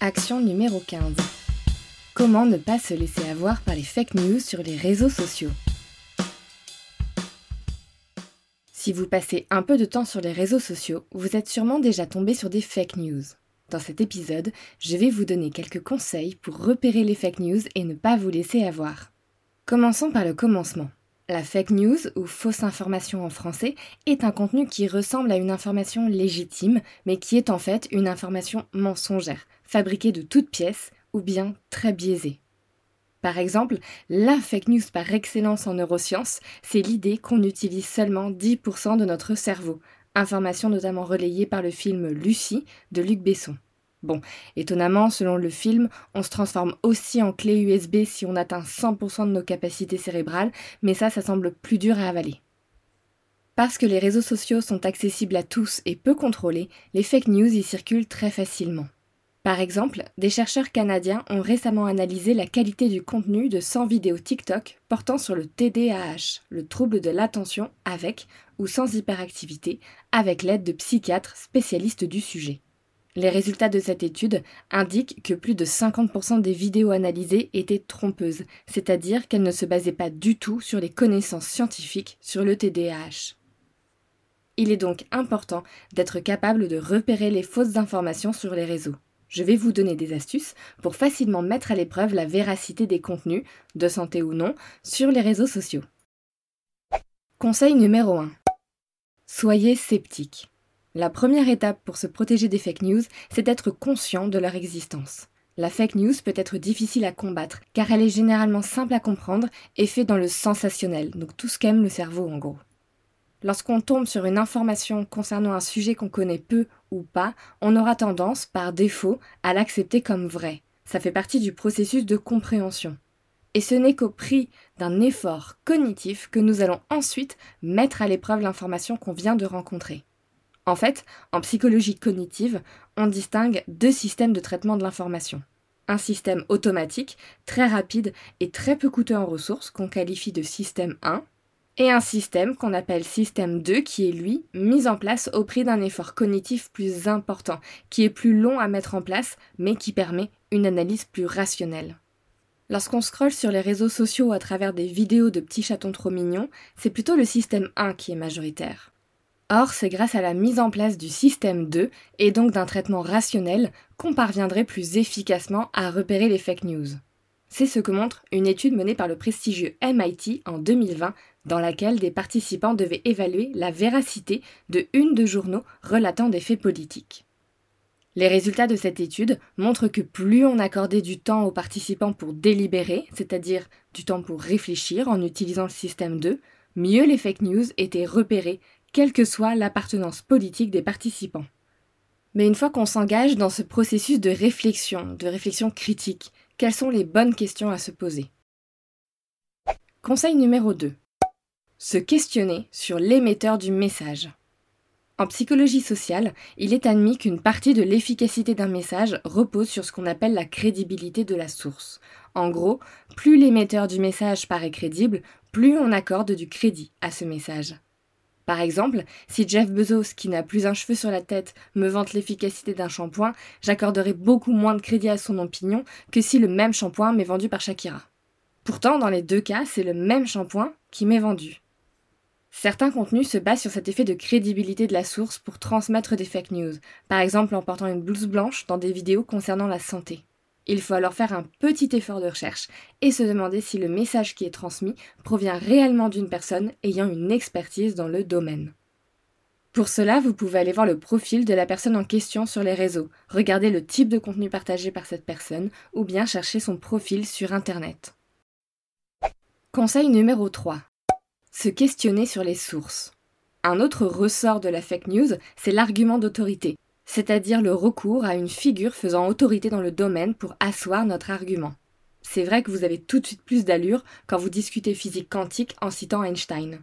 Action numéro 15. Comment ne pas se laisser avoir par les fake news sur les réseaux sociaux? Si vous passez un peu de temps sur les réseaux sociaux, vous êtes sûrement déjà tombé sur des fake news. Dans cet épisode, je vais vous donner quelques conseils pour repérer les fake news et ne pas vous laisser avoir. Commençons par le commencement. La fake news, ou fausse information en français, est un contenu qui ressemble à une information légitime, mais qui est en fait une information mensongère, fabriquée de toutes pièces, ou bien très biaisée. Par exemple, la fake news par excellence en neurosciences, c'est l'idée qu'on utilise seulement 10% de notre cerveau, information notamment relayée par le film Lucie de Luc Besson. Bon, étonnamment, selon le film, on se transforme aussi en clé USB si on atteint 100% de nos capacités cérébrales, mais ça, ça semble plus dur à avaler. Parce que les réseaux sociaux sont accessibles à tous et peu contrôlés, les fake news y circulent très facilement. Par exemple, des chercheurs canadiens ont récemment analysé la qualité du contenu de 100 vidéos TikTok portant sur le TDAH, le trouble de l'attention avec ou sans hyperactivité, avec l'aide de psychiatres spécialistes du sujet. Les résultats de cette étude indiquent que plus de 50% des vidéos analysées étaient trompeuses, c'est-à-dire qu'elles ne se basaient pas du tout sur les connaissances scientifiques sur le TDAH. Il est donc important d'être capable de repérer les fausses informations sur les réseaux. Je vais vous donner des astuces pour facilement mettre à l'épreuve la véracité des contenus, de santé ou non, sur les réseaux sociaux. Conseil numéro 1. Soyez sceptique. La première étape pour se protéger des fake news, c'est d'être conscient de leur existence. La fake news peut être difficile à combattre, car elle est généralement simple à comprendre et fait dans le sensationnel, donc tout ce qu'aime le cerveau en gros. Lorsqu'on tombe sur une information concernant un sujet qu'on connaît peu ou pas, on aura tendance, par défaut, à l'accepter comme vrai. Ça fait partie du processus de compréhension. Et ce n'est qu'au prix d'un effort cognitif que nous allons ensuite mettre à l'épreuve l'information qu'on vient de rencontrer. En fait, en psychologie cognitive, on distingue deux systèmes de traitement de l'information. Un système automatique, très rapide et très peu coûteux en ressources, qu'on qualifie de système 1, et un système qu'on appelle système 2 qui est lui mis en place au prix d'un effort cognitif plus important, qui est plus long à mettre en place, mais qui permet une analyse plus rationnelle. Lorsqu'on scrolle sur les réseaux sociaux à travers des vidéos de petits chatons trop mignons, c'est plutôt le système 1 qui est majoritaire. Or, c'est grâce à la mise en place du système 2 et donc d'un traitement rationnel qu'on parviendrait plus efficacement à repérer les fake news. C'est ce que montre une étude menée par le prestigieux MIT en 2020 dans laquelle des participants devaient évaluer la véracité de une de journaux relatant des faits politiques. Les résultats de cette étude montrent que plus on accordait du temps aux participants pour délibérer, c'est-à-dire du temps pour réfléchir en utilisant le système 2, mieux les fake news étaient repérées quelle que soit l'appartenance politique des participants. Mais une fois qu'on s'engage dans ce processus de réflexion, de réflexion critique, quelles sont les bonnes questions à se poser? Conseil numéro 2. Se questionner sur l'émetteur du message. En psychologie sociale, il est admis qu'une partie de l'efficacité d'un message repose sur ce qu'on appelle la crédibilité de la source. En gros, plus l'émetteur du message paraît crédible, plus on accorde du crédit à ce message. Par exemple, si Jeff Bezos, qui n'a plus un cheveu sur la tête, me vante l'efficacité d'un shampoing, j'accorderai beaucoup moins de crédit à son opinion que si le même shampoing m'est vendu par Shakira. Pourtant, dans les deux cas, c'est le même shampoing qui m'est vendu. Certains contenus se basent sur cet effet de crédibilité de la source pour transmettre des fake news, par exemple en portant une blouse blanche dans des vidéos concernant la santé. Il faut alors faire un petit effort de recherche et se demander si le message qui est transmis provient réellement d'une personne ayant une expertise dans le domaine. Pour cela, vous pouvez aller voir le profil de la personne en question sur les réseaux, regarder le type de contenu partagé par cette personne ou bien chercher son profil sur Internet. Conseil numéro 3. Se questionner sur les sources. Un autre ressort de la fake news, c'est l'argument d'autorité, c'est-à-dire le recours à une figure faisant autorité dans le domaine pour asseoir notre argument. C'est vrai que vous avez tout de suite plus d'allure quand vous discutez physique quantique en citant Einstein.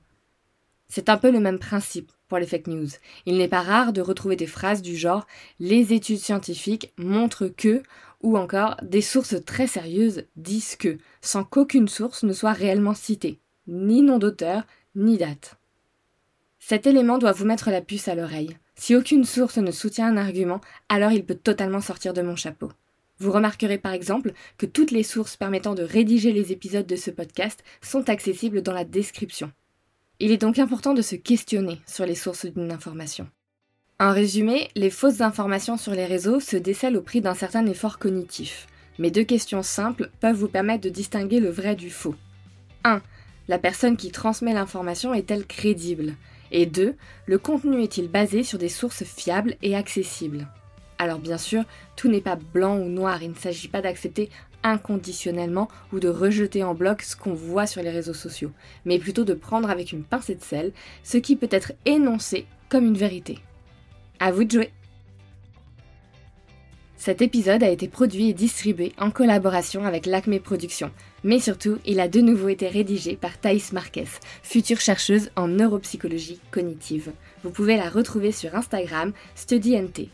C'est un peu le même principe pour les fake news. Il n'est pas rare de retrouver des phrases du genre les études scientifiques montrent que ou encore des sources très sérieuses disent que, sans qu'aucune source ne soit réellement citée, ni nom d'auteur, ni date. Cet élément doit vous mettre la puce à l'oreille. Si aucune source ne soutient un argument, alors il peut totalement sortir de mon chapeau. Vous remarquerez par exemple que toutes les sources permettant de rédiger les épisodes de ce podcast sont accessibles dans la description. Il est donc important de se questionner sur les sources d'une information. En résumé, les fausses informations sur les réseaux se décèlent au prix d'un certain effort cognitif. Mais deux questions simples peuvent vous permettre de distinguer le vrai du faux. 1. La personne qui transmet l'information est-elle crédible? Et 2. Le contenu est-il basé sur des sources fiables et accessibles? Alors bien sûr, tout n'est pas blanc ou noir, il ne s'agit pas d'accepter inconditionnellement ou de rejeter en bloc ce qu'on voit sur les réseaux sociaux, mais plutôt de prendre avec une pincée de sel ce qui peut être énoncé comme une vérité. À vous de jouer Cet épisode a été produit et distribué en collaboration avec l'Acme Productions, mais surtout, il a de nouveau été rédigé par Thaïs Marquez, future chercheuse en neuropsychologie cognitive. Vous pouvez la retrouver sur Instagram StudyNT